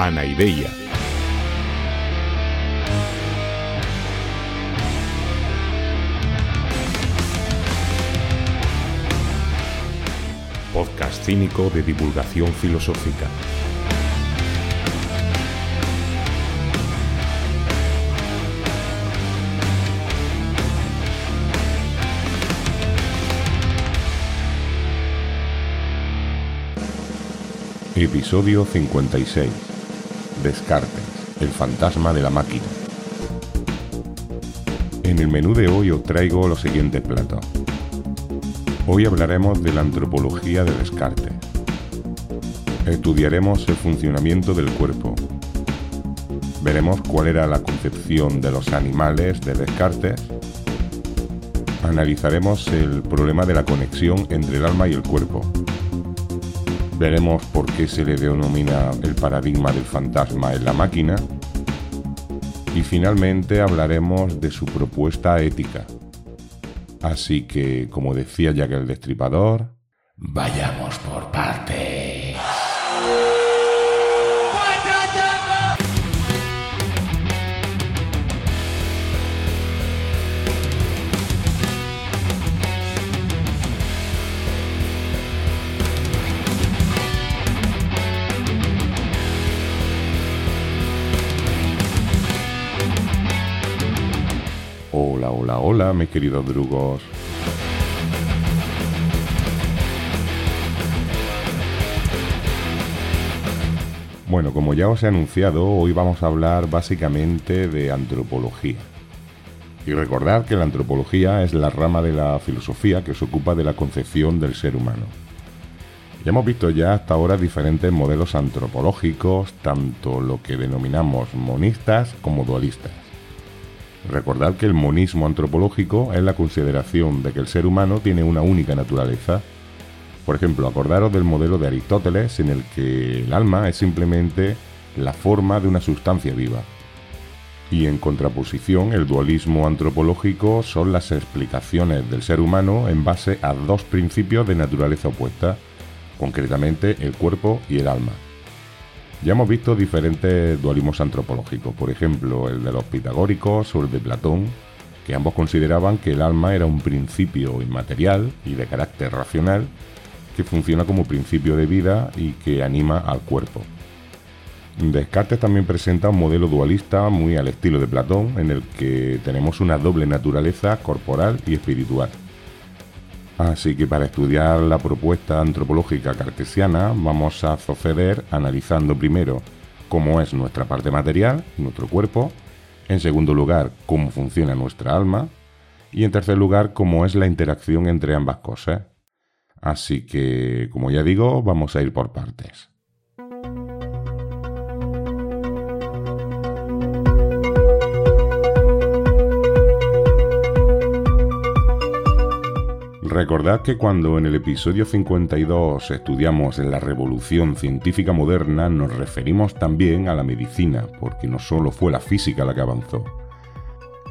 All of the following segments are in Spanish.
Anaideia. Podcast cínico de divulgación filosófica. Episodio 56. Descartes, el fantasma de la máquina. En el menú de hoy os traigo los siguientes platos. Hoy hablaremos de la antropología de Descartes. Estudiaremos el funcionamiento del cuerpo. Veremos cuál era la concepción de los animales de Descartes. Analizaremos el problema de la conexión entre el alma y el cuerpo Veremos por qué se le denomina el paradigma del fantasma en la máquina. Y finalmente hablaremos de su propuesta ética. Así que, como decía Jack el Destripador, vayamos por partes. Hola, hola, hola, mis queridos drugos. Bueno, como ya os he anunciado, hoy vamos a hablar básicamente de antropología. Y recordad que la antropología es la rama de la filosofía que se ocupa de la concepción del ser humano. Ya hemos visto ya hasta ahora diferentes modelos antropológicos, tanto lo que denominamos monistas como dualistas. Recordad que el monismo antropológico es la consideración de que el ser humano tiene una única naturaleza. Por ejemplo, acordaros del modelo de Aristóteles en el que el alma es simplemente la forma de una sustancia viva. Y en contraposición, el dualismo antropológico son las explicaciones del ser humano en base a dos principios de naturaleza opuesta, concretamente el cuerpo y el alma. Ya hemos visto diferentes dualismos antropológicos, por ejemplo el de los pitagóricos o el de Platón, que ambos consideraban que el alma era un principio inmaterial y de carácter racional que funciona como principio de vida y que anima al cuerpo. Descartes también presenta un modelo dualista muy al estilo de Platón, en el que tenemos una doble naturaleza corporal y espiritual. Así que para estudiar la propuesta antropológica cartesiana vamos a proceder analizando primero cómo es nuestra parte material, nuestro cuerpo, en segundo lugar cómo funciona nuestra alma y en tercer lugar cómo es la interacción entre ambas cosas. Así que, como ya digo, vamos a ir por partes. Recordad que cuando en el episodio 52 estudiamos la revolución científica moderna nos referimos también a la medicina, porque no solo fue la física la que avanzó.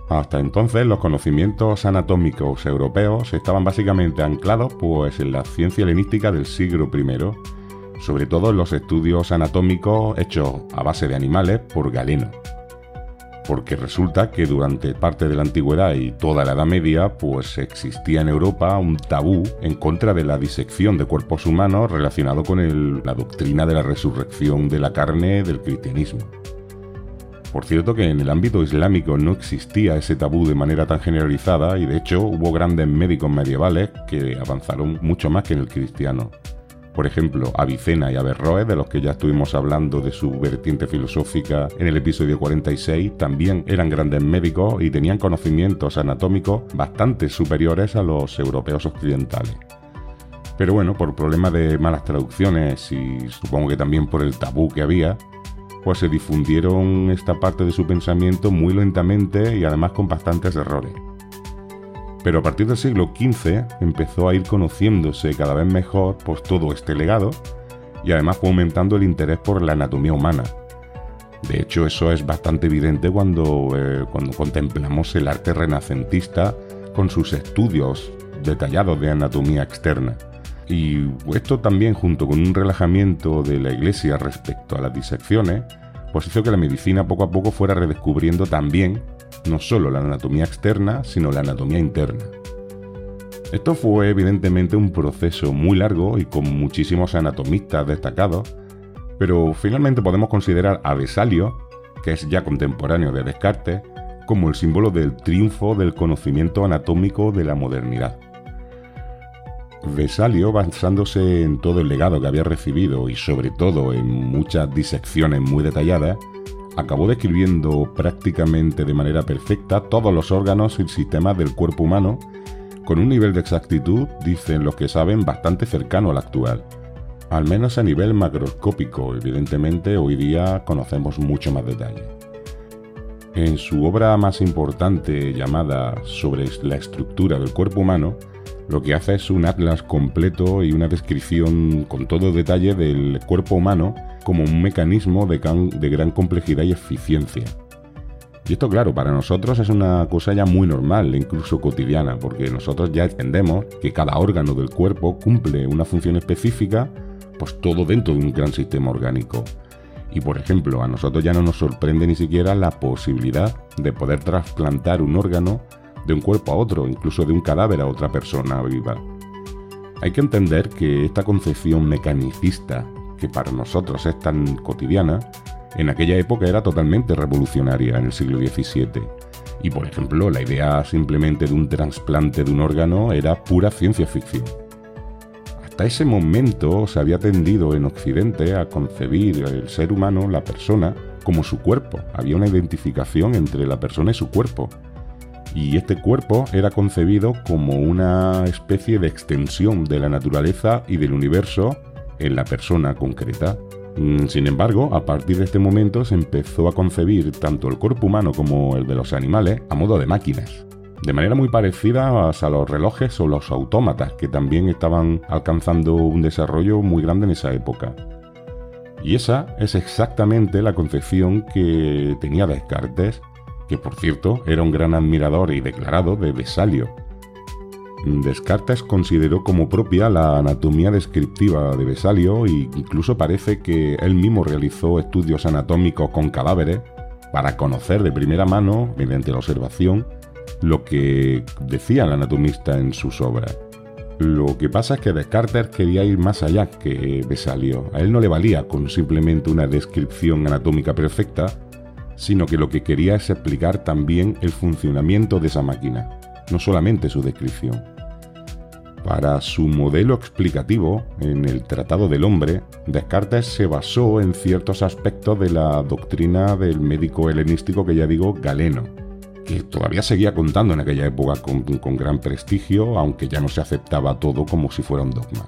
Hasta entonces los conocimientos anatómicos europeos estaban básicamente anclados pues en la ciencia helenística del siglo I, sobre todo en los estudios anatómicos hechos a base de animales por Galeno porque resulta que durante parte de la antigüedad y toda la Edad Media, pues existía en Europa un tabú en contra de la disección de cuerpos humanos relacionado con la doctrina de la resurrección de la carne del cristianismo. Por cierto que en el ámbito islámico no existía ese tabú de manera tan generalizada y de hecho hubo grandes médicos medievales que avanzaron mucho más que en el cristiano. Por ejemplo, Avicena y Averroes, de los que ya estuvimos hablando de su vertiente filosófica en el episodio 46, también eran grandes médicos y tenían conocimientos anatómicos bastante superiores a los europeos occidentales. Pero bueno, por problemas de malas traducciones y supongo que también por el tabú que había, pues se difundieron esta parte de su pensamiento muy lentamente y además con bastantes errores. Pero a partir del siglo XV empezó a ir conociéndose cada vez mejor pues, todo este legado y además fue aumentando el interés por la anatomía humana. De hecho, eso es bastante evidente cuando, eh, cuando contemplamos el arte renacentista con sus estudios detallados de anatomía externa. Y esto también, junto con un relajamiento de la Iglesia respecto a las disecciones, pues hizo que la medicina poco a poco fuera redescubriendo también no solo la anatomía externa, sino la anatomía interna. Esto fue evidentemente un proceso muy largo y con muchísimos anatomistas destacados, pero finalmente podemos considerar a Vesalio, que es ya contemporáneo de Descartes, como el símbolo del triunfo del conocimiento anatómico de la modernidad. Vesalio, basándose en todo el legado que había recibido y sobre todo en muchas disecciones muy detalladas, acabó describiendo prácticamente de manera perfecta todos los órganos y sistemas del cuerpo humano, con un nivel de exactitud, dicen los que saben, bastante cercano al actual. Al menos a nivel macroscópico, evidentemente hoy día conocemos mucho más detalle. En su obra más importante llamada Sobre la estructura del cuerpo humano, lo que hace es un atlas completo y una descripción con todo detalle del cuerpo humano como un mecanismo de, gran complejidad y eficiencia. Y esto, claro, para nosotros es una cosa ya muy normal, incluso cotidiana, porque nosotros ya entendemos que cada órgano del cuerpo cumple una función específica, pues todo dentro de un gran sistema orgánico. Y por ejemplo, a nosotros ya no nos sorprende ni siquiera la posibilidad de poder trasplantar un órgano de un cuerpo a otro, incluso de un cadáver a otra persona viva. Hay que entender que esta concepción mecanicista que para nosotros es tan cotidiana, en aquella época era totalmente revolucionaria en el siglo XVII. Y por ejemplo, la idea simplemente de un trasplante de un órgano era pura ciencia ficción. Hasta ese momento se había tendido en Occidente a concebir el ser humano, la persona, como su cuerpo. Había una identificación entre la persona y su cuerpo. Y este cuerpo era concebido como una especie de extensión de la naturaleza y del universo en la persona concreta. Mm, sin embargo, a partir de este momento se empezó a concebir tanto el cuerpo humano como el de los animales a modo de máquinas, de manera muy parecida a los relojes o los autómatas, que también estaban alcanzando un desarrollo muy grande en esa época. Y esa es exactamente la concepción que tenía Descartes, que por cierto era un gran admirador y declarado de Vesalio, Descartes consideró como propia la anatomía descriptiva de Vesalio e incluso parece que él mismo realizó estudios anatómicos con cadáveres para conocer de primera mano, mediante la observación, lo que decía el anatomista en sus obras. Lo que pasa es que Descartes quería ir más allá que Vesalio. A él no le valía con simplemente una descripción anatómica perfecta, sino que lo que quería es explicar también el funcionamiento de esa máquina, no solamente su descripción. Para su modelo explicativo, en el Tratado del Hombre, Descartes se basó en ciertos aspectos de la doctrina del médico helenístico que ya digo, Galeno, que todavía seguía contando en aquella época con, con gran prestigio, aunque ya no se aceptaba todo como si fuera un dogma.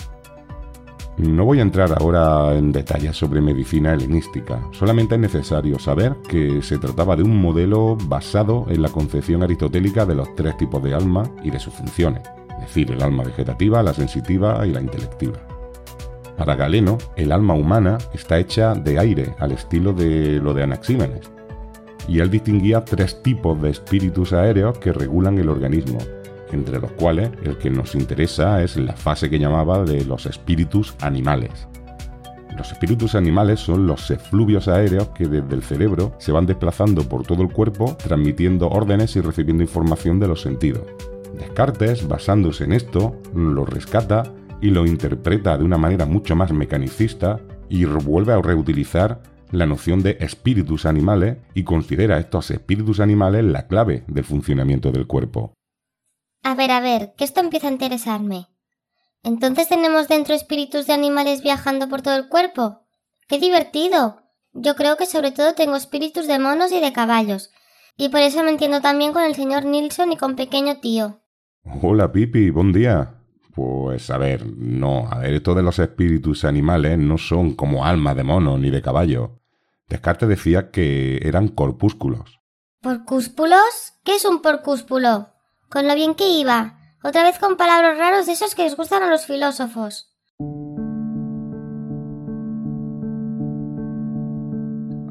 No voy a entrar ahora en detalles sobre medicina helenística, solamente es necesario saber que se trataba de un modelo basado en la concepción aristotélica de los tres tipos de alma y de sus funciones es decir, el alma vegetativa, la sensitiva y la intelectiva. Para Galeno, el alma humana está hecha de aire, al estilo de lo de Anaxímenes, y él distinguía tres tipos de espíritus aéreos que regulan el organismo, entre los cuales el que nos interesa es la fase que llamaba de los espíritus animales. Los espíritus animales son los efluvios aéreos que desde el cerebro se van desplazando por todo el cuerpo, transmitiendo órdenes y recibiendo información de los sentidos. Descartes, basándose en esto, lo rescata y lo interpreta de una manera mucho más mecanicista y vuelve a reutilizar la noción de espíritus animales y considera estos espíritus animales la clave del funcionamiento del cuerpo. A ver, a ver, que esto empieza a interesarme. ¿Entonces tenemos dentro espíritus de animales viajando por todo el cuerpo? ¡Qué divertido! Yo creo que sobre todo tengo espíritus de monos y de caballos, y por eso me entiendo también con el señor Nilsson y con pequeño tío. Hola, Pipi, buen día. Pues a ver, no, a ver, esto de los espíritus animales no son como almas de mono ni de caballo. Descartes decía que eran corpúsculos. ¿Porcúsculos? ¿Qué es un porcúsculo? Con lo bien que iba. Otra vez con palabras raros de esos que les gustan a los filósofos.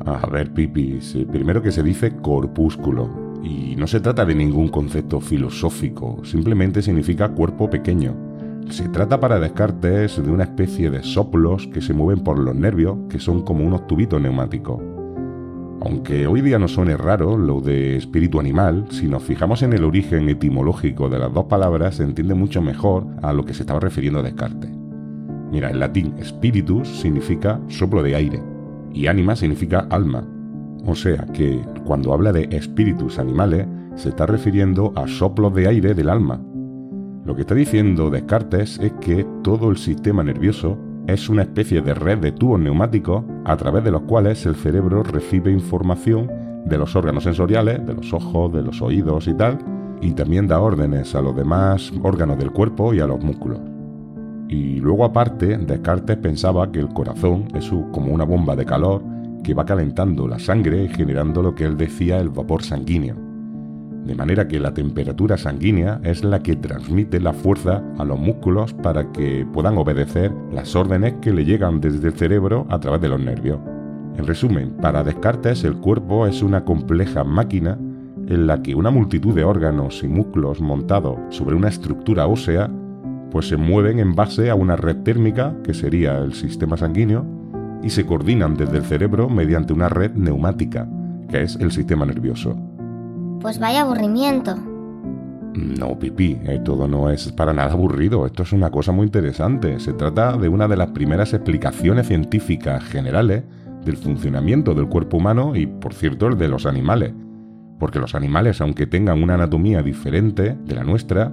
A ver, Pipi, primero que se dice corpúsculo, y no se trata de ningún concepto filosófico, simplemente significa cuerpo pequeño. Se trata para Descartes de una especie de soplos que se mueven por los nervios, que son como unos tubitos neumáticos. Aunque hoy día no suene raro lo de espíritu animal, si nos fijamos en el origen etimológico de las dos palabras se entiende mucho mejor a lo que se estaba refiriendo Descartes. Mira, en latín spiritus significa soplo de aire y anima significa alma. O sea que cuando habla de espíritus animales se está refiriendo a soplos de aire del alma. Lo que está diciendo Descartes es que todo el sistema nervioso es una especie de red de tubos neumáticos a través de los cuales el cerebro recibe información de los órganos sensoriales, de los ojos, de los oídos y tal, y también da órdenes a los demás órganos del cuerpo y a los músculos. Y luego aparte, Descartes pensaba que el corazón es como una bomba de calor que va calentando la sangre y generando lo que él decía el vapor sanguíneo de manera que la temperatura sanguínea es la que transmite la fuerza a los músculos para que puedan obedecer las órdenes que le llegan desde el cerebro a través de los nervios. En resumen, para Descartes el cuerpo es una compleja máquina en la que una multitud de órganos y músculos montados sobre una estructura ósea pues se mueven en base a una red térmica, que sería el sistema sanguíneo, y se coordinan desde el cerebro mediante una red neumática, que es el sistema nervioso. Pues vaya aburrimiento. No, Pipi, eh, todo no es para nada aburrido, esto es una cosa muy interesante. Se trata de una de las primeras explicaciones científicas generales del funcionamiento del cuerpo humano y, por cierto, el de los animales. Porque los animales, aunque tengan una anatomía diferente de la nuestra,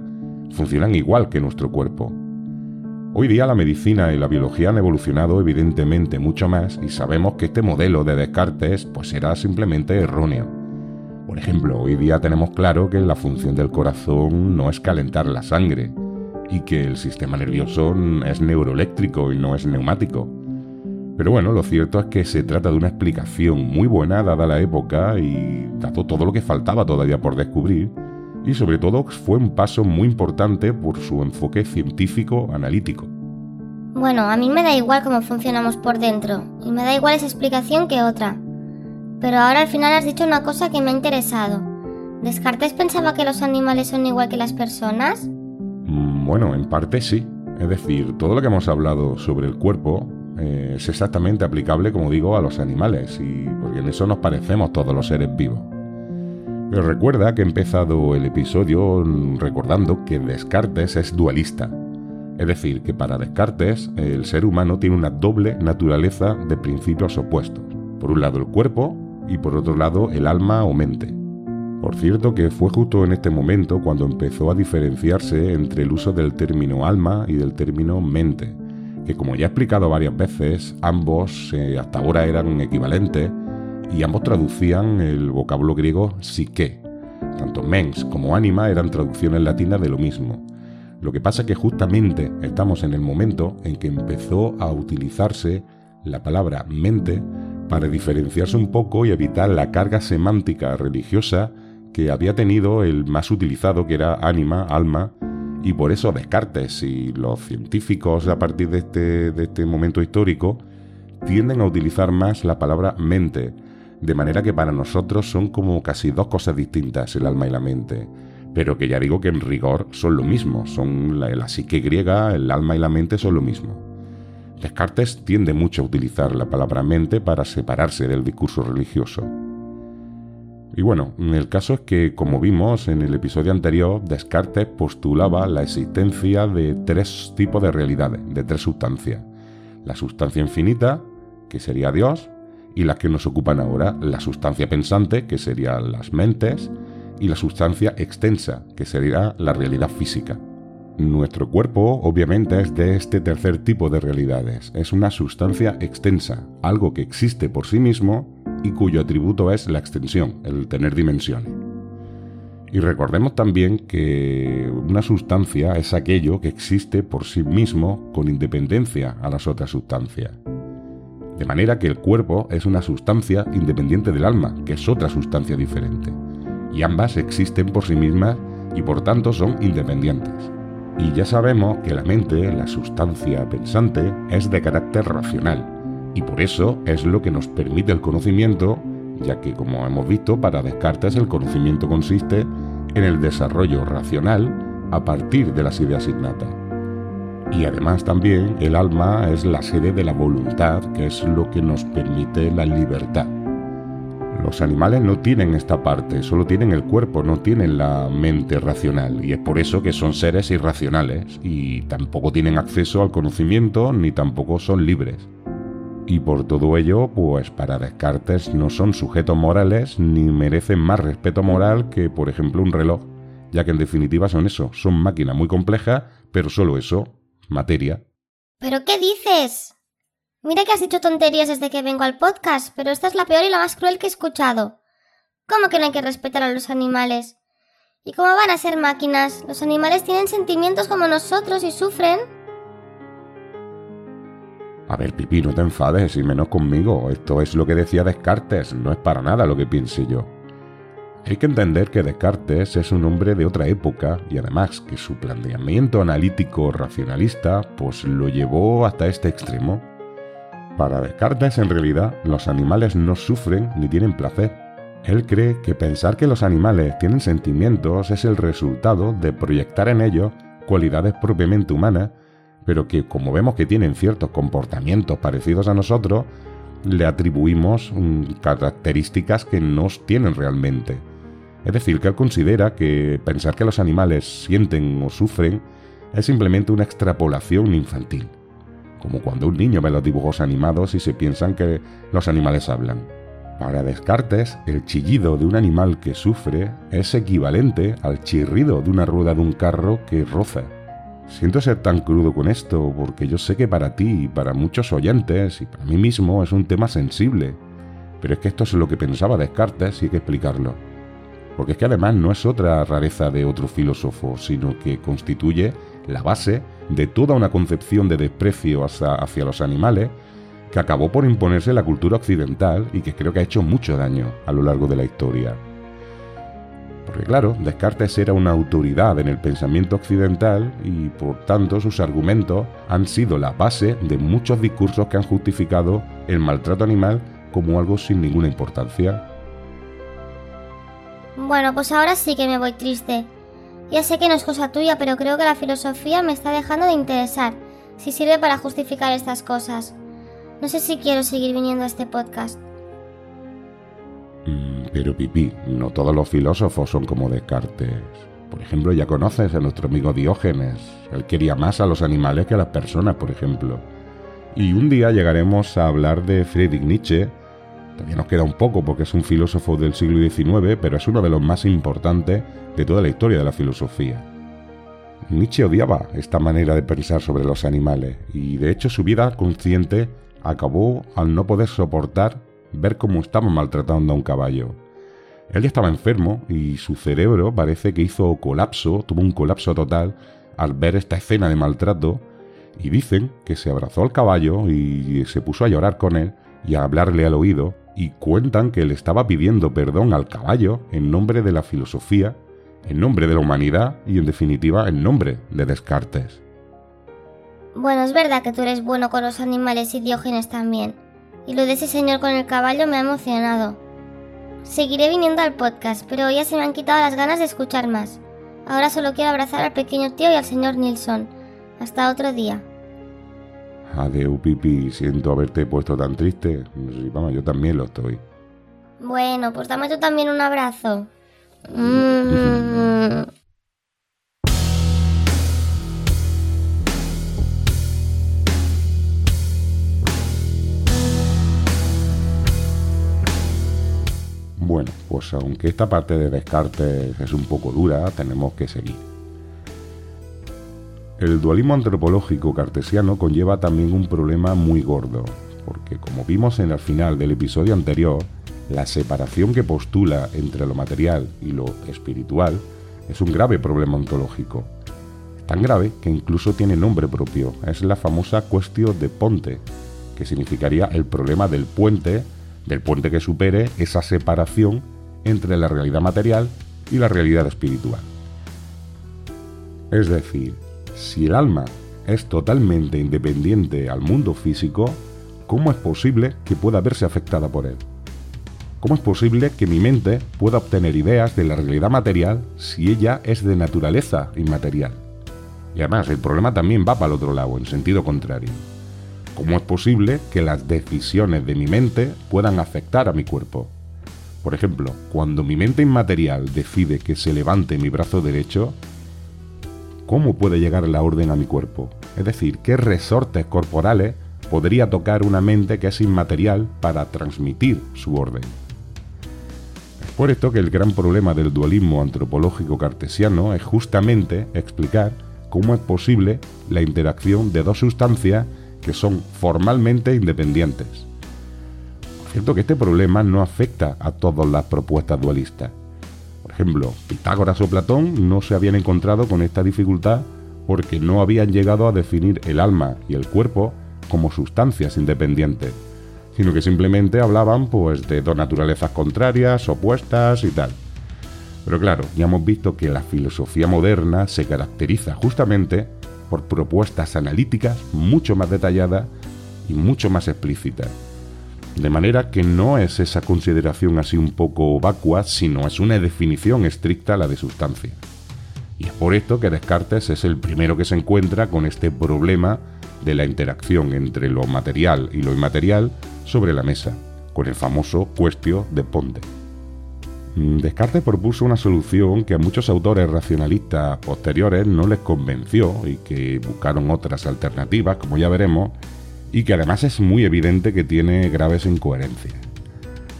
funcionan igual que nuestro cuerpo. Hoy día la medicina y la biología han evolucionado evidentemente mucho más y sabemos que este modelo de Descartes pues era simplemente erróneo. Por ejemplo, hoy día tenemos claro que la función del corazón no es calentar la sangre y que el sistema nervioso es neuroeléctrico y no es neumático. Pero bueno, lo cierto es que se trata de una explicación muy buena dada la época y dado todo lo que faltaba todavía por descubrir, y sobre todo fue un paso muy importante por su enfoque científico analítico. Bueno, a mí me da igual cómo funcionamos por dentro, y me da igual esa explicación que otra. Pero ahora al final has dicho una cosa que me ha interesado. ¿Descartes pensaba que los animales son igual que las personas? Mm, bueno, en parte sí. Es decir, todo lo que hemos hablado sobre el cuerpo eh, es exactamente aplicable, como digo, a los animales, y porque en eso nos parecemos todos los seres vivos. Pero recuerda que he empezado el episodio recordando que Descartes es dualista. Es decir, que para Descartes el ser humano tiene una doble naturaleza de principios opuestos. Por un lado el cuerpo y por otro lado el alma o mente. Por cierto que fue justo en este momento cuando empezó a diferenciarse entre el uso del término alma y del término mente, que como ya he explicado varias veces, ambos eh, hasta ahora eran equivalentes y ambos traducían el vocablo griego psique. Tanto mens como anima eran traducciones latinas de lo mismo. Lo que pasa es que justamente estamos en el momento en que empezó a utilizarse la palabra mente para diferenciarse un poco y evitar la carga semántica religiosa que había tenido el más utilizado, que era ánima, alma, y por eso Descartes y los científicos a partir de este, de este momento histórico tienden a utilizar más la palabra mente, de manera que para nosotros son como casi dos cosas distintas, el alma y la mente, pero que ya digo que en rigor son lo mismo, son la, la psique griega, el alma y la mente son lo mismo. Descartes tiende mucho a utilizar la palabra mente para separarse del discurso religioso. Y bueno, el caso es que, como vimos en el episodio anterior, Descartes postulaba la existencia de tres tipos de realidades, de tres sustancias. La sustancia infinita, que sería Dios, y las que nos ocupan ahora, la sustancia pensante, que serían las mentes, y la sustancia extensa, que sería la realidad física. Nuestro cuerpo obviamente es de este tercer tipo de realidades. Es una sustancia extensa, algo que existe por sí mismo y cuyo atributo es la extensión, el tener dimensiones. Y recordemos también que una sustancia es aquello que existe por sí mismo con independencia a las otras sustancias. De manera que el cuerpo es una sustancia independiente del alma, que es otra sustancia diferente. Y ambas existen por sí mismas y por tanto son independientes. Y ya sabemos que la mente, la sustancia pensante, es de carácter racional, y por eso es lo que nos permite el conocimiento, ya que como hemos visto, para Descartes el conocimiento consiste en el desarrollo racional a partir de las ideas innatas. Y además también el alma es la sede de la voluntad, que es lo que nos permite la libertad. Los animales no tienen esta parte, solo tienen el cuerpo, no tienen la mente racional, y es por eso que son seres irracionales, y tampoco tienen acceso al conocimiento, ni tampoco son libres. Y por todo ello, pues para Descartes no son sujetos morales ni merecen más respeto moral que, por ejemplo, un reloj, ya que en definitiva son eso, son máquinas muy complejas, pero solo eso, materia. ¿Pero qué dices? Mira que has dicho tonterías desde que vengo al podcast, pero esta es la peor y la más cruel que he escuchado. ¿Cómo que no hay que respetar a los animales? ¿Y cómo van a ser máquinas? Los animales tienen sentimientos como nosotros y sufren. A ver, Pipi, no te enfades, y menos conmigo. Esto es lo que decía Descartes, no es para nada lo que piense yo. Hay que entender que Descartes es un hombre de otra época y además que su planteamiento analítico racionalista pues lo llevó hasta este extremo. Para Descartes, en realidad, los animales no sufren ni tienen placer. Él cree que pensar que los animales tienen sentimientos es el resultado de proyectar en ellos cualidades propiamente humanas, pero que como vemos que tienen ciertos comportamientos parecidos a nosotros, le atribuimos mm, características que nos tienen realmente. Es decir, que él considera que pensar que los animales sienten o sufren es simplemente una extrapolación infantil como cuando un niño ve los dibujos animados y se piensan que los animales hablan. Para Descartes, el chillido de un animal que sufre es equivalente al chirrido de una rueda de un carro que roza. Siento ser tan crudo con esto porque yo sé que para ti y para muchos oyentes y para mí mismo es un tema sensible, pero es que esto es lo que pensaba Descartes y hay que explicarlo. Porque es que además no es otra rareza de otro filósofo, sino que constituye la base de toda una concepción de desprecio hacia, los animales que acabó por imponerse la cultura occidental y que creo que ha hecho mucho daño a lo largo de la historia. Porque claro, Descartes era una autoridad en el pensamiento occidental y por tanto sus argumentos han sido la base de muchos discursos que han justificado el maltrato animal como algo sin ninguna importancia. Bueno, pues ahora sí que me voy triste. Ya sé que no es cosa tuya, pero creo que la filosofía me está dejando de interesar, si sirve para justificar estas cosas. No sé si quiero seguir viniendo a este podcast. Mm, pero Pipi, no todos los filósofos son como Descartes. Por ejemplo, ya conoces a nuestro amigo Diógenes. Él quería más a los animales que a las personas, por ejemplo. Y un día llegaremos a hablar de Friedrich Nietzsche. Todavía nos queda un poco porque es un filósofo del siglo XIX, pero es uno de los más importantes de toda la historia de la filosofía. Nietzsche odiaba esta manera de pensar sobre los animales y de hecho su vida consciente acabó al no poder soportar ver cómo estaban maltratando a un caballo. Él ya estaba enfermo y su cerebro parece que hizo colapso, tuvo un colapso total al ver esta escena de maltrato y dicen que se abrazó al caballo y se puso a llorar con él y a hablarle al oído y cuentan que le estaba pidiendo perdón al caballo en nombre de la filosofía en nombre de la humanidad y en definitiva en nombre de Descartes. Bueno, es verdad que tú eres bueno con los animales y Diógenes también. Y lo de ese señor con el caballo me ha emocionado. Seguiré viniendo al podcast, pero ya se me han quitado las ganas de escuchar más. Ahora solo quiero abrazar al pequeño tío y al señor Nilsson. Hasta otro día. Adeu, Pipi. Siento haberte puesto tan triste. vamos, yo también lo estoy. Bueno, pues dame tú también un abrazo. Mm. Bueno, pues aunque esta parte de Descartes es un poco dura, tenemos que seguir. El dualismo antropológico cartesiano conlleva también un problema muy gordo, porque como vimos en el final del episodio anterior, la separación que postula entre lo material y lo espiritual es un grave problema ontológico. Tan grave que incluso tiene nombre propio. Es la famosa cuestión de Ponte, que significaría el problema del puente, del puente que supere esa separación entre la realidad material y la realidad espiritual. Es decir, si el alma es totalmente independiente al mundo físico, ¿cómo es posible que pueda verse afectada por él? ¿Cómo es posible que mi mente pueda obtener ideas de la realidad material si ella es de naturaleza inmaterial? Y además, el problema también va para el otro lado, en sentido contrario. ¿Cómo es posible que las decisiones de mi mente puedan afectar a mi cuerpo? Por ejemplo, cuando mi mente inmaterial decide que se levante mi brazo derecho, ¿cómo puede llegar la orden a mi cuerpo? Es decir, ¿qué resortes corporales podría tocar una mente que es inmaterial para transmitir su orden? Es por esto que el gran problema del dualismo antropológico cartesiano es justamente explicar cómo es posible la interacción de dos sustancias que son formalmente independientes. Cierto que este problema no afecta a todas las propuestas dualistas. Por ejemplo, Pitágoras o Platón no se habían encontrado con esta dificultad porque no habían llegado a definir el alma y el cuerpo como sustancias independientes, sino que simplemente hablaban pues de dos naturalezas contrarias, opuestas y tal. Pero claro, ya hemos visto que la filosofía moderna se caracteriza justamente por propuestas analíticas mucho más detalladas y mucho más explícitas. De manera que no es esa consideración así un poco vacua, sino es una definición estricta la de sustancia. Y es por esto que Descartes es el primero que se encuentra con este problema de la interacción entre lo material y lo inmaterial sobre la mesa, con el famoso cuestio de Ponte. Mm, Descartes propuso una solución que a muchos autores racionalistas posteriores no les convenció y que buscaron otras alternativas, como ya veremos, y que además es muy evidente que tiene graves incoherencias.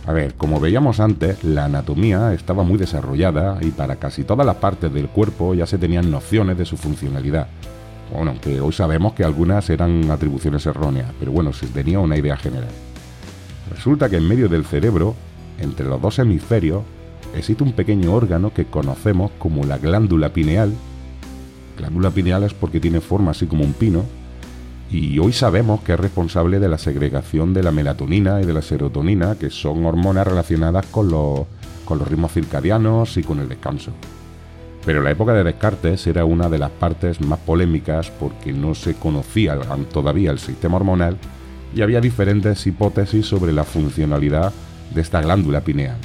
A ver, como veíamos antes, la anatomía estaba muy desarrollada y para casi todas las partes del cuerpo ya se tenían nociones de su funcionalidad. Bueno, aunque hoy sabemos que algunas eran atribuciones erróneas, pero bueno, se tenía una idea general. Resulta que en medio del cerebro, entre los dos hemisferios, existe un pequeño órgano que conocemos como la glándula pineal. glándula pineal es porque tiene forma así como un pino. Y hoy sabemos que es responsable de la segregación de la melatonina y de la serotonina, que son hormonas relacionadas con los, con los ritmos circadianos y con el descanso. Pero la época de Descartes era una de las partes más polémicas porque no se conocía todavía el sistema hormonal y había diferentes hipótesis sobre la funcionalidad de esta glándula pineal.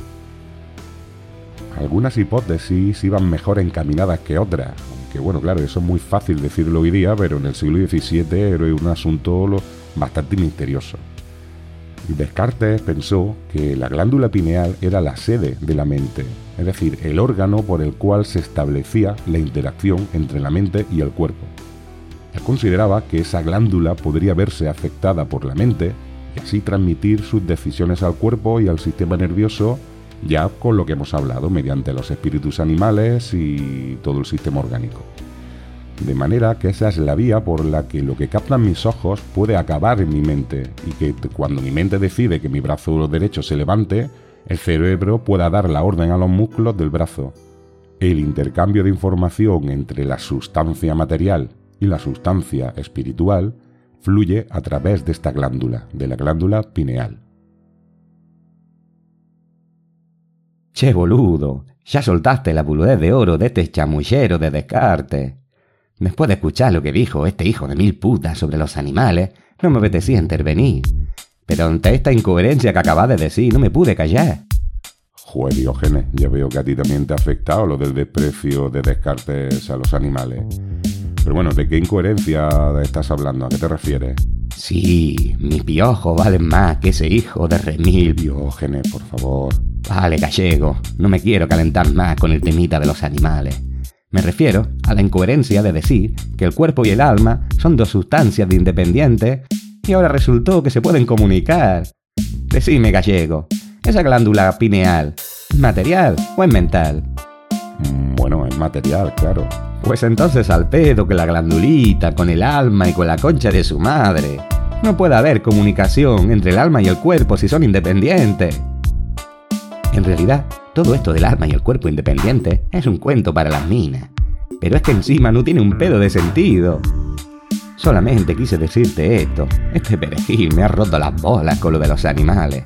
Algunas hipótesis iban mejor encaminadas que otras, aunque bueno, claro, eso es muy fácil decirlo hoy día, pero en el siglo XVII era un asunto bastante misterioso. Descartes pensó que la glándula pineal era la sede de la mente, es decir, el órgano por el cual se establecía la interacción entre la mente y el cuerpo. Él consideraba que esa glándula podría verse afectada por la mente y así transmitir sus decisiones al cuerpo y al sistema nervioso ya con lo que hemos hablado mediante los espíritus animales y todo el sistema orgánico. De manera que esa es la vía por la que lo que captan mis ojos puede acabar en mi mente y que cuando mi mente decide que mi brazo derecho se levante, el cerebro pueda dar la orden a los músculos del brazo. El intercambio de información entre la sustancia material y la sustancia espiritual fluye a través de esta glándula, de la glándula pineal. Che, boludo, ya soltaste la buludez de oro de este chamullero de Descartes. Después de escuchar lo que dijo este hijo de mil putas sobre los animales, no me apetecía intervenir. Pero ante esta incoherencia que acabas de decir, no me pude callar. Joder, Diógenes, ya veo que a ti también te ha afectado lo del desprecio de Descartes a los animales. Pero bueno, ¿de qué incoherencia estás hablando? ¿A qué te refieres? Sí, mis piojos valen más que ese hijo de remil. Diógenes, por favor. Vale, gallego, no me quiero calentar más con el temita de los animales. Me refiero a la incoherencia de decir que el cuerpo y el alma son dos sustancias independientes y ahora resultó que se pueden comunicar. Decime, gallego, ¿esa glándula pineal es material o es mental? Mm, bueno, es material, claro. Pues entonces al pedo que la glandulita con el alma y con la concha de su madre. No puede haber comunicación entre el alma y el cuerpo si son independientes. En realidad, todo esto del alma y el cuerpo independiente es un cuento para las minas. Pero es que encima no tiene un pedo de sentido. Solamente quise decirte esto. Este perejil me ha roto las bolas con lo de los animales.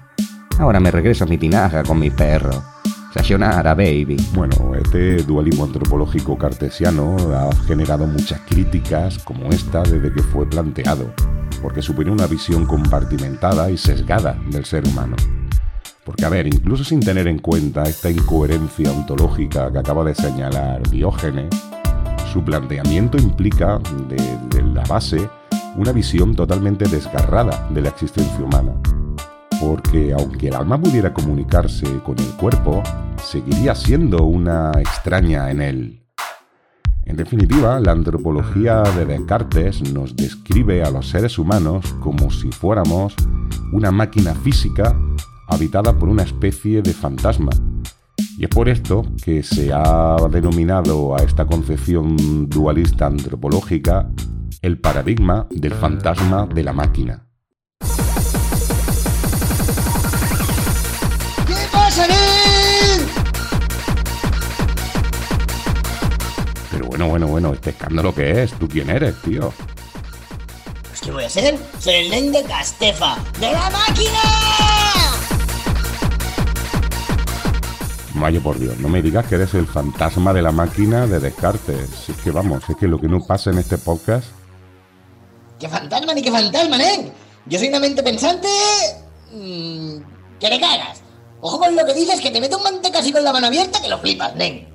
Ahora me regreso a mi tinaja con mi perro. Sayonara, baby. Bueno, este dualismo antropológico cartesiano ha generado muchas críticas como esta desde que fue planteado, porque supone una visión compartimentada y sesgada del ser humano. Porque, a ver, incluso sin tener en cuenta esta incoherencia ontológica que acaba de señalar Diógenes, su planteamiento implica, desde la base, una visión totalmente desgarrada de la existencia humana. Porque aunque el alma pudiera comunicarse con el cuerpo, seguiría siendo una extraña en él. En definitiva, la antropología de Descartes nos describe a los seres humanos como si fuéramos una máquina física habitada por una especie de fantasma. Y es por esto que se ha denominado a esta concepción dualista antropológica el paradigma del fantasma de la máquina. Bueno, bueno, bueno, este escándalo que es, ¿tú quién eres, tío? Pues ¿qué voy a ser? Soy el nen de Castefa, de la máquina. Vaya por Dios, no me digas que eres el fantasma de la máquina de Descartes. Es que vamos, es que lo que no pasa en este podcast ¿Qué fantasma ni qué fantasma, nen? Yo soy una mente pensante... mmm, que te cagas. Ojo con lo que dices, que te meto un manteca así con la mano abierta que lo flipas, nen.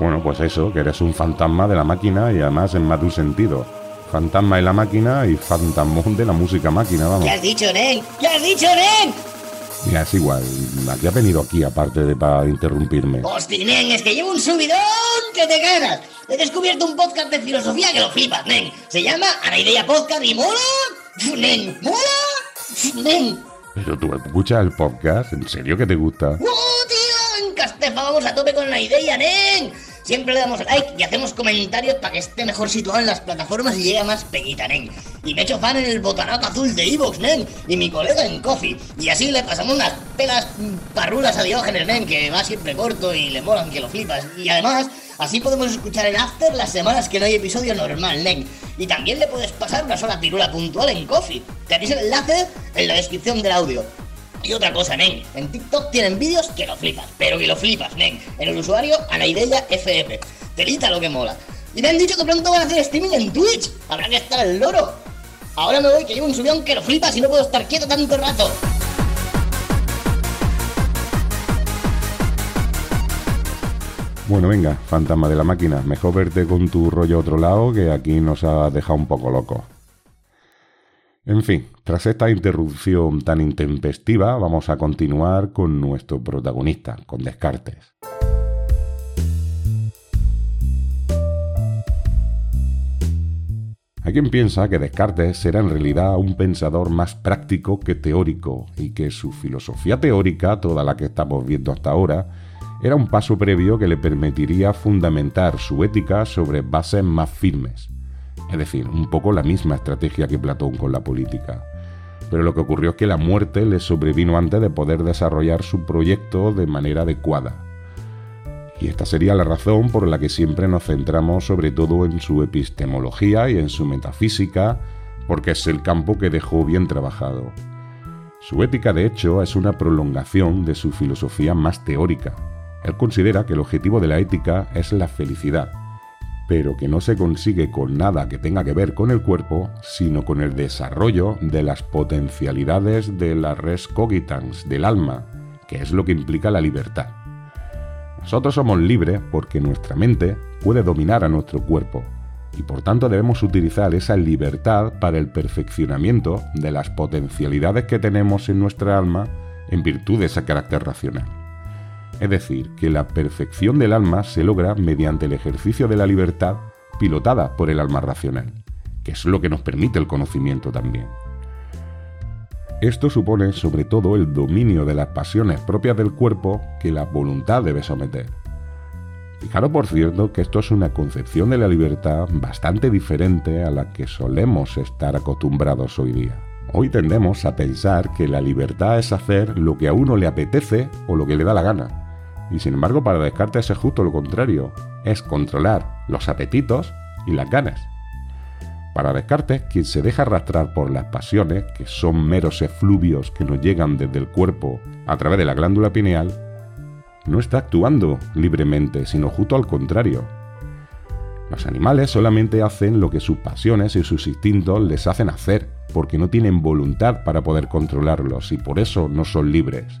Bueno, pues eso, que eres un fantasma de la máquina y además en más de un sentido. Fantasma de la máquina y fantasmón de la música máquina, vamos. ¿Qué has dicho, nen? ¿Qué has dicho, nen? Mira, es igual, ¿a qué ha venido aquí aparte de para interrumpirme? Hostia, nen, es que llevo un subidón que te cagas. He descubierto un podcast de filosofía que lo flipas, nen. Se llama Anaidea Podcast y mola. Nen, mola. Nen. Pero tú escuchas el podcast, ¿en serio que te gusta? ¡Oh, tío! En Castefa vamos a tope con la idea, nen. Siempre le damos like y hacemos comentarios para que esté mejor situado en las plataformas y llegue a más peguita, nen. Y me he hecho fan en el botonaco azul de Evox, nen. Y mi colega en Coffee. Y así le pasamos unas pelas parrulas a Diógenes, nen, que va siempre corto y le molan que lo flipas. Y además, así podemos escuchar en After las semanas que no hay episodio normal, nen. Y también le puedes pasar una sola pirula puntual en Coffee. Tenéis el enlace en la descripción del audio. Y otra cosa, nen, en TikTok tienen vídeos que lo flipas, pero que lo flipas, nen. En el usuario Anaideya FF. Telita lo que mola. Y me han dicho que pronto van a hacer streaming en Twitch. Habrá que estar el loro. Ahora me voy, que llevo un subión que lo flipas y no puedo estar quieto tanto rato. Bueno, venga, fantasma de la máquina, mejor verte con tu rollo a otro lado que aquí nos ha dejado un poco locos. En fin, tras esta interrupción tan intempestiva, vamos a continuar con nuestro protagonista, con Descartes. Hay quien piensa que Descartes era en realidad un pensador más práctico que teórico y que su filosofía teórica, toda la que estamos viendo hasta ahora, era un paso previo que le permitiría fundamentar su ética sobre bases más firmes. Es decir, un poco la misma estrategia que Platón con la política. Pero lo que ocurrió es que la muerte le sobrevino antes de poder desarrollar su proyecto de manera adecuada. Y esta sería la razón por la que siempre nos centramos sobre todo en su epistemología y en su metafísica, porque es el campo que dejó bien trabajado. Su ética, de hecho, es una prolongación de su filosofía más teórica. Él considera que el objetivo de la ética es la felicidad, pero que no se consigue con nada que tenga que ver con el cuerpo, sino con el desarrollo de las potencialidades de la res cogitans, del alma, que es lo que implica la libertad. Nosotros somos libres porque nuestra mente puede dominar a nuestro cuerpo, y por tanto debemos utilizar esa libertad para el perfeccionamiento de las potencialidades que tenemos en nuestra alma en virtud de ese carácter racional. Es decir, que la perfección del alma se logra mediante el ejercicio de la libertad pilotada por el alma racional, que es lo que nos permite el conocimiento también. Esto supone sobre todo el dominio de las pasiones propias del cuerpo que la voluntad debe someter. Fijaros por cierto que esto es una concepción de la libertad bastante diferente a la que solemos estar acostumbrados hoy día. Hoy tendemos a pensar que la libertad es hacer lo que a uno le apetece o lo que le da la gana. Y sin embargo para Descartes es justo lo contrario, es controlar los apetitos y las ganas. Para Descartes, quien se deja arrastrar por las pasiones, que son meros efluvios que nos llegan desde el cuerpo a través de la glándula pineal, no está actuando libremente, sino justo al contrario. Los animales solamente hacen lo que sus pasiones y sus instintos les hacen hacer, porque no tienen voluntad para poder controlarlos y por eso no son libres.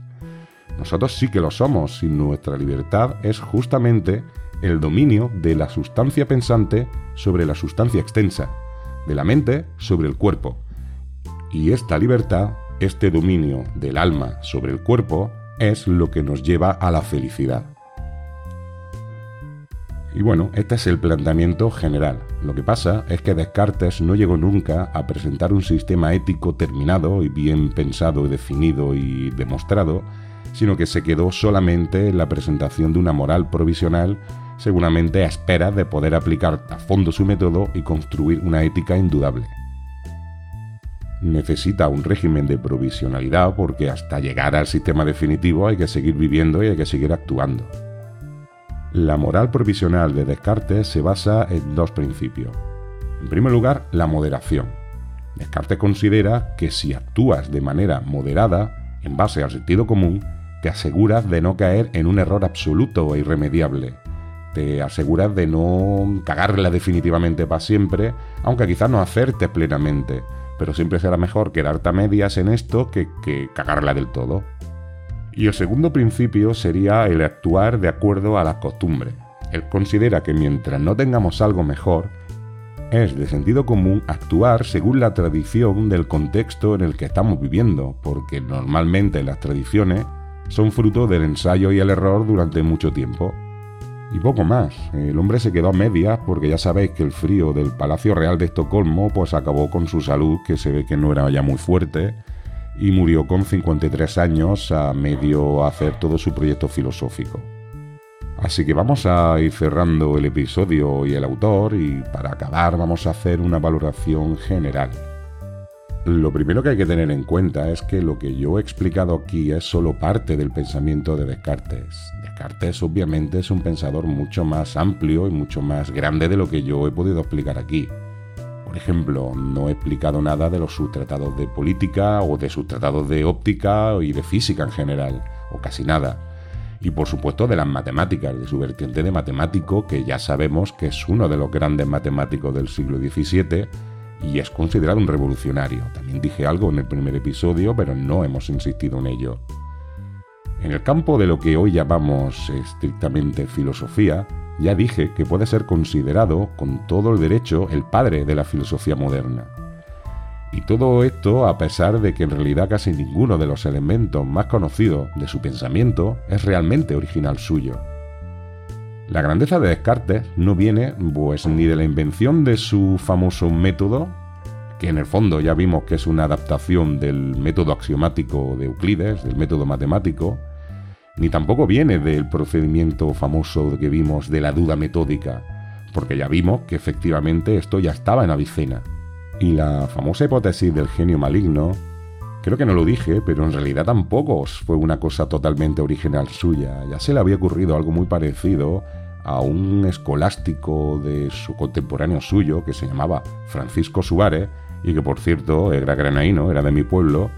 Nosotros sí que lo somos y nuestra libertad es justamente el dominio de la sustancia pensante sobre la sustancia extensa, de la mente sobre el cuerpo. Y esta libertad, este dominio del alma sobre el cuerpo, es lo que nos lleva a la felicidad. Y bueno, este es el planteamiento general. Lo que pasa es que Descartes no llegó nunca a presentar un sistema ético terminado y bien pensado definido y demostrado, sino que se quedó solamente en la presentación de una moral provisional, seguramente a espera de poder aplicar a fondo su método y construir una ética indudable. Necesita un régimen de provisionalidad porque hasta llegar al sistema definitivo hay que seguir viviendo y hay que seguir actuando. La moral provisional de Descartes se basa en dos principios. En primer lugar, la moderación. Descartes considera que si actúas de manera moderada, en base al sentido común, te aseguras de no caer en un error absoluto e irremediable. Te aseguras de no cagarla definitivamente para siempre, aunque quizás no acertes plenamente, pero siempre será mejor quedarte a medias en esto que, cagarla del todo. Y el segundo principio sería el actuar de acuerdo a la costumbre. Él considera que mientras no tengamos algo mejor, es de sentido común actuar según la tradición del contexto en el que estamos viviendo, porque normalmente las tradiciones son fruto del ensayo y el error durante mucho tiempo. Y poco más, el hombre se quedó a medias porque ya sabéis que el frío del Palacio Real de Estocolmo pues acabó con su salud, que se ve que no era ya muy fuerte, y murió con 53 años a medio hacer todo su proyecto filosófico. Así que vamos a ir cerrando el episodio y el autor y para acabar vamos a hacer una valoración general. Lo primero que hay que tener en cuenta es que lo que yo he explicado aquí es solo parte del pensamiento de Descartes. Descartes obviamente es un pensador mucho más amplio y mucho más grande de lo que yo he podido explicar aquí. Por ejemplo, no he explicado nada de los subtratados de política o de sus tratados de óptica y de física en general, o casi nada. Y por supuesto de las matemáticas, de su vertiente de matemático, que ya sabemos que es uno de los grandes matemáticos del siglo XVII y es considerado un revolucionario. También dije algo en el primer episodio, pero no hemos insistido en ello. En el campo de lo que hoy llamamos estrictamente filosofía, ya dije que puede ser considerado con todo el derecho el padre de la filosofía moderna. Y todo esto a pesar de que en realidad casi ninguno de los elementos más conocidos de su pensamiento es realmente original suyo. La grandeza de Descartes no viene pues ni de la invención de su famoso método, que en el fondo ya vimos que es una adaptación del método axiomático de Euclides, del método matemático, ni tampoco viene del procedimiento famoso que vimos de la duda metódica, porque ya vimos que efectivamente esto ya estaba en Avicena. Y la famosa hipótesis del genio maligno, creo que no lo dije, pero en realidad tampoco fue una cosa totalmente original suya. Ya se le había ocurrido algo muy parecido a un escolástico de su contemporáneo suyo que se llamaba Francisco Suárez y que por cierto era granaíno, era de mi pueblo,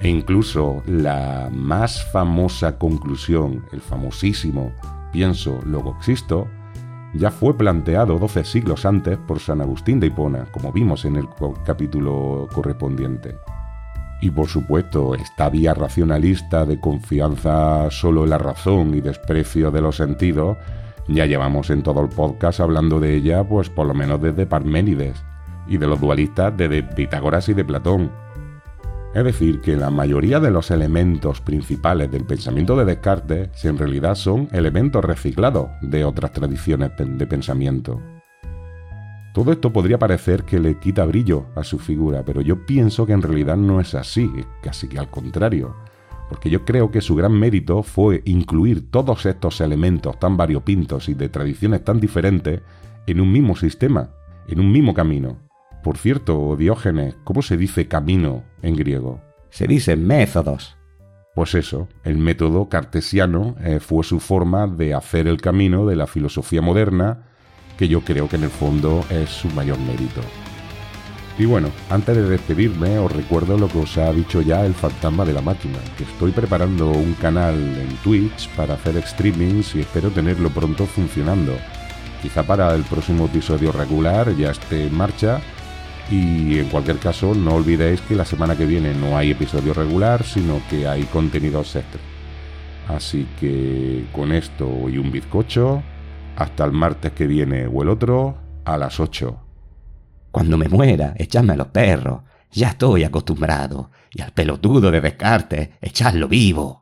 e incluso la más famosa conclusión, el famosísimo pienso, luego existo, ya fue planteado 12 siglos antes por San Agustín de Hipona, como vimos en el capítulo correspondiente. Y por supuesto, esta vía racionalista de confianza solo en la razón y desprecio de los sentidos, ya llevamos en todo el podcast hablando de ella, pues por lo menos desde Parménides, y de los dualistas desde Pitágoras y de Platón. Es decir, que la mayoría de los elementos principales del pensamiento de Descartes en realidad son elementos reciclados de otras tradiciones de pensamiento. Todo esto podría parecer que le quita brillo a su figura, pero yo pienso que en realidad no es así, casi que al contrario, porque yo creo que su gran mérito fue incluir todos estos elementos tan variopintos y de tradiciones tan diferentes en un mismo sistema, en un mismo camino. Por cierto, Diógenes, ¿cómo se dice camino en griego? Se dice métodos. Pues eso, el método cartesiano eh, fue su forma de hacer el camino de la filosofía moderna, que yo creo que en el fondo es su mayor mérito. Y bueno, antes de despedirme os recuerdo lo que os ha dicho ya el fantasma de la máquina, que estoy preparando un canal en Twitch para hacer streamings y espero tenerlo pronto funcionando. Quizá para el próximo episodio regular ya esté en marcha y en cualquier caso, no olvidéis que la semana que viene no hay episodio regular, sino que hay contenidos extra. Así que con esto y un bizcocho, Hasta el martes que viene o el otro a las 8. Cuando me muera, echadme a los perros. Ya estoy acostumbrado. Y al pelotudo de Descartes, echadlo vivo.